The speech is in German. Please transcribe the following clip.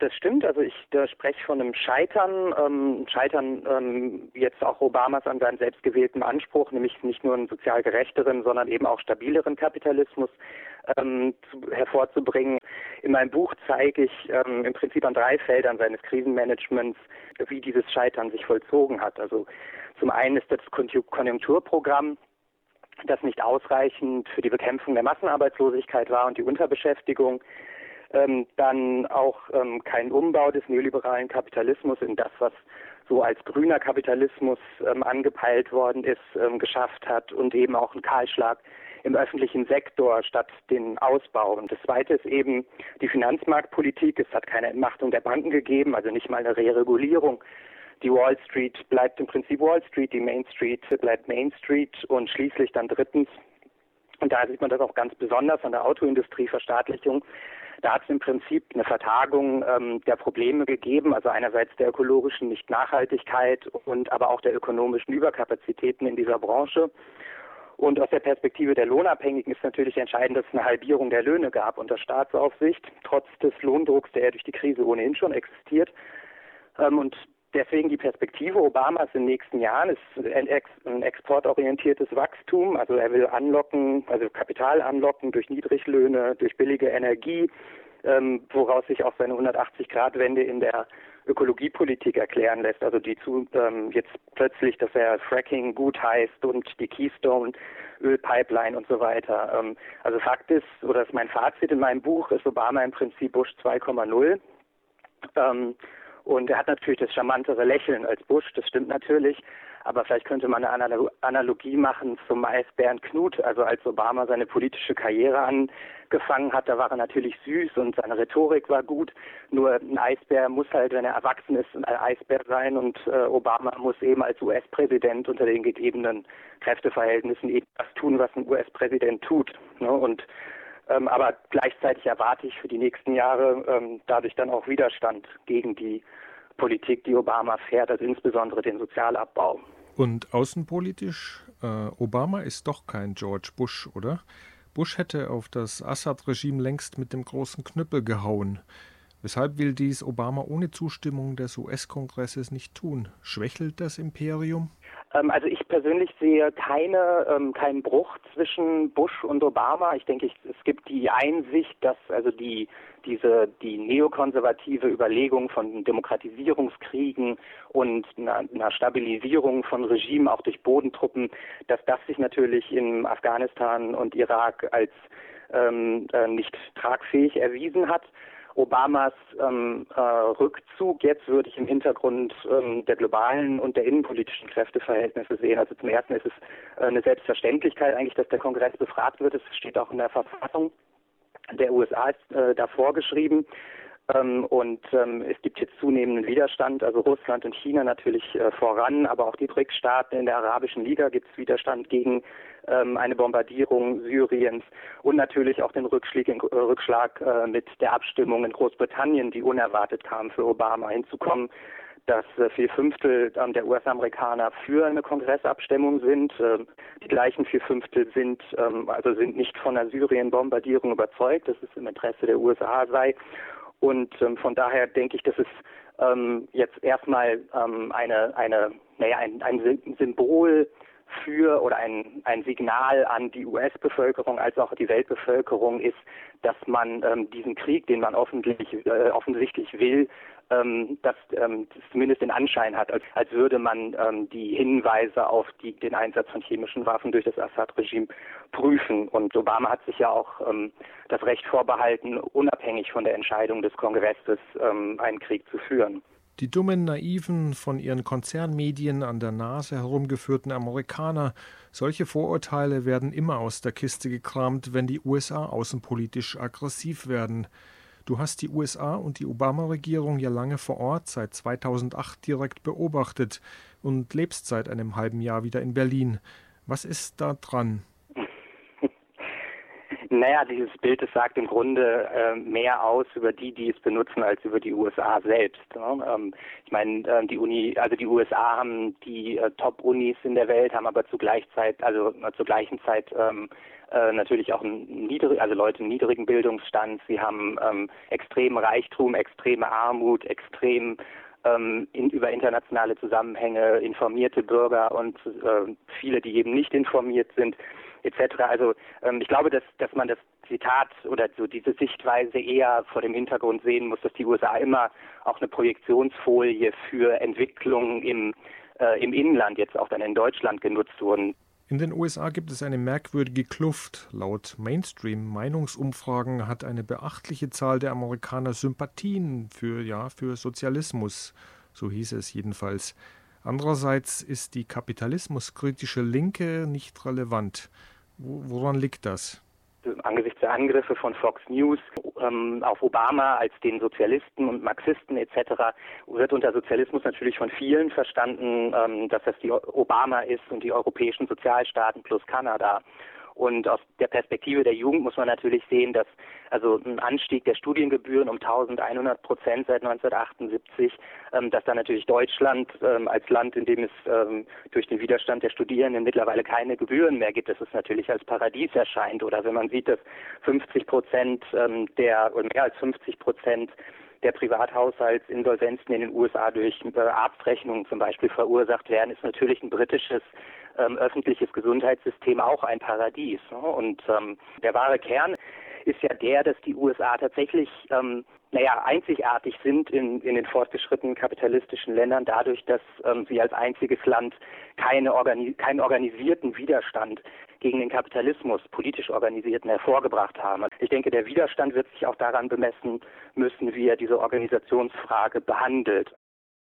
Das stimmt. Also ich spreche von einem Scheitern, ähm, Scheitern ähm, jetzt auch Obamas an seinem selbstgewählten Anspruch, nämlich nicht nur einen sozial gerechteren, sondern eben auch stabileren Kapitalismus ähm, zu, hervorzubringen. In meinem Buch zeige ich ähm, im Prinzip an drei Feldern seines Krisenmanagements, wie dieses Scheitern sich vollzogen hat. Also zum einen ist das Konjunkturprogramm, das nicht ausreichend für die Bekämpfung der Massenarbeitslosigkeit war und die Unterbeschäftigung ähm, dann auch ähm, kein Umbau des neoliberalen Kapitalismus in das, was so als grüner Kapitalismus ähm, angepeilt worden ist, ähm, geschafft hat und eben auch ein Kahlschlag im öffentlichen Sektor statt den Ausbau. Und das Zweite ist eben die Finanzmarktpolitik. Es hat keine Entmachtung der Banken gegeben, also nicht mal eine Reregulierung. Die Wall Street bleibt im Prinzip Wall Street, die Main Street bleibt Main Street und schließlich dann drittens, und da sieht man das auch ganz besonders an der Autoindustrieverstaatlichung, da hat es im Prinzip eine Vertagung ähm, der Probleme gegeben, also einerseits der ökologischen Nichtnachhaltigkeit und aber auch der ökonomischen Überkapazitäten in dieser Branche. Und aus der Perspektive der Lohnabhängigen ist natürlich entscheidend, dass es eine Halbierung der Löhne gab unter Staatsaufsicht, trotz des Lohndrucks, der ja durch die Krise ohnehin schon existiert. Ähm, und deswegen die Perspektive Obamas in den nächsten Jahren ist ein, ex ein exportorientiertes Wachstum. Also er will anlocken, also Kapital anlocken durch Niedriglöhne, durch billige Energie, ähm, woraus sich auch seine 180-Grad-Wende in der Ökologiepolitik erklären lässt. Also die zu ähm, jetzt plötzlich, dass er Fracking gut heißt und die Keystone Ölpipeline und so weiter. Ähm, also Fakt ist, oder ist mein Fazit in meinem Buch, ist Obama im Prinzip Bush 2,0. Ähm, und er hat natürlich das charmantere Lächeln als Bush, das stimmt natürlich. Aber vielleicht könnte man eine Analogie machen zum Eisbären Knut. Also als Obama seine politische Karriere angefangen hat, da war er natürlich süß und seine Rhetorik war gut. Nur ein Eisbär muss halt, wenn er erwachsen ist, ein Eisbär sein. Und äh, Obama muss eben als US-Präsident unter den gegebenen Kräfteverhältnissen eben das tun, was ein US-Präsident tut. Ne? Und ähm, aber gleichzeitig erwarte ich für die nächsten Jahre ähm, dadurch dann auch Widerstand gegen die Politik, die Obama fährt, also insbesondere den Sozialabbau. Und außenpolitisch, äh, Obama ist doch kein George Bush, oder? Bush hätte auf das Assad-Regime längst mit dem großen Knüppel gehauen. Weshalb will dies Obama ohne Zustimmung des US-Kongresses nicht tun? Schwächelt das Imperium? Ähm, also ich persönlich sehe keine, ähm, keinen Bruch zwischen Bush und Obama. Ich denke, ich, es gibt die Einsicht, dass also die diese die neokonservative Überlegung von Demokratisierungskriegen und einer, einer Stabilisierung von Regimen auch durch Bodentruppen, dass das sich natürlich in Afghanistan und Irak als ähm, äh, nicht tragfähig erwiesen hat. Obamas ähm, äh, Rückzug jetzt würde ich im Hintergrund ähm, der globalen und der innenpolitischen Kräfteverhältnisse sehen. Also zum ersten ist es äh, eine Selbstverständlichkeit eigentlich, dass der Kongress befragt wird. Es steht auch in der Verfassung der USA ist äh, da vorgeschrieben. Ähm, und ähm, es gibt jetzt zunehmenden Widerstand, also Russland und China natürlich äh, voran, aber auch die BRICS-Staaten in der Arabischen Liga gibt es Widerstand gegen ähm, eine Bombardierung Syriens und natürlich auch den Rückschlag, äh, Rückschlag äh, mit der Abstimmung in Großbritannien, die unerwartet kam für Obama hinzukommen dass äh, vier Fünftel ähm, der US-Amerikaner für eine Kongressabstimmung sind. Ähm, die gleichen vier Fünftel sind ähm, also sind nicht von der Syrien-Bombardierung überzeugt, dass es im Interesse der USA sei. Und ähm, von daher denke ich, dass es ähm, jetzt erstmal ähm, eine, eine, naja, ein, ein Symbol für oder ein, ein Signal an die US-Bevölkerung als auch die Weltbevölkerung ist, dass man ähm, diesen Krieg, den man offensichtlich, äh, offensichtlich will, ähm, dass ähm, das zumindest den Anschein hat, als, als würde man ähm, die Hinweise auf die, den Einsatz von chemischen Waffen durch das Assad-Regime prüfen. Und Obama hat sich ja auch ähm, das Recht vorbehalten, unabhängig von der Entscheidung des Kongresses ähm, einen Krieg zu führen. Die dummen, naiven, von ihren Konzernmedien an der Nase herumgeführten Amerikaner, solche Vorurteile werden immer aus der Kiste gekramt, wenn die USA außenpolitisch aggressiv werden. Du hast die USA und die Obama-Regierung ja lange vor Ort, seit 2008 direkt beobachtet und lebst seit einem halben Jahr wieder in Berlin. Was ist da dran? Naja, dieses Bild, das sagt im Grunde äh, mehr aus über die, die es benutzen, als über die USA selbst. Ne? Ähm, ich meine, äh, die Uni, also die USA haben die äh, Top-Unis in der Welt, haben aber zu Zeit, also äh, zur gleichen Zeit ähm, äh, natürlich auch niedrig, also Leute niedrigen Bildungsstand. Sie haben ähm, extremen Reichtum, extreme Armut, extrem ähm, in, über internationale Zusammenhänge informierte Bürger und äh, viele, die eben nicht informiert sind, etc. Also ähm, ich glaube, dass, dass man das Zitat oder so diese Sichtweise eher vor dem Hintergrund sehen muss, dass die USA immer auch eine Projektionsfolie für Entwicklungen im, äh, im Inland, jetzt auch dann in Deutschland genutzt wurden. In den USA gibt es eine merkwürdige Kluft. Laut Mainstream-Meinungsumfragen hat eine beachtliche Zahl der Amerikaner Sympathien für, ja, für Sozialismus. So hieß es jedenfalls. Andererseits ist die kapitalismuskritische Linke nicht relevant. Woran liegt das? angesichts der Angriffe von Fox News ähm, auf Obama als den Sozialisten und Marxisten etc. wird unter Sozialismus natürlich von vielen verstanden, ähm, dass das die Obama ist und die europäischen Sozialstaaten plus Kanada. Und aus der Perspektive der Jugend muss man natürlich sehen, dass also ein Anstieg der Studiengebühren um 1100 Prozent seit 1978, ähm, dass dann natürlich Deutschland ähm, als Land, in dem es ähm, durch den Widerstand der Studierenden mittlerweile keine Gebühren mehr gibt, dass es natürlich als Paradies erscheint. Oder wenn man sieht, dass 50 Prozent ähm, der oder mehr als 50 Prozent der Privathaushaltsinsolvenzen in den USA durch äh, Arztrechnungen zum Beispiel verursacht werden, ist natürlich ein britisches ähm, öffentliches Gesundheitssystem auch ein Paradies. Ne? Und ähm, der wahre Kern ist ja der, dass die USA tatsächlich ähm, naja, einzigartig sind in, in den fortgeschrittenen kapitalistischen Ländern dadurch, dass ähm, sie als einziges Land keine organi keinen organisierten Widerstand gegen den Kapitalismus, politisch organisierten, hervorgebracht haben. Ich denke, der Widerstand wird sich auch daran bemessen müssen, wie er diese Organisationsfrage behandelt.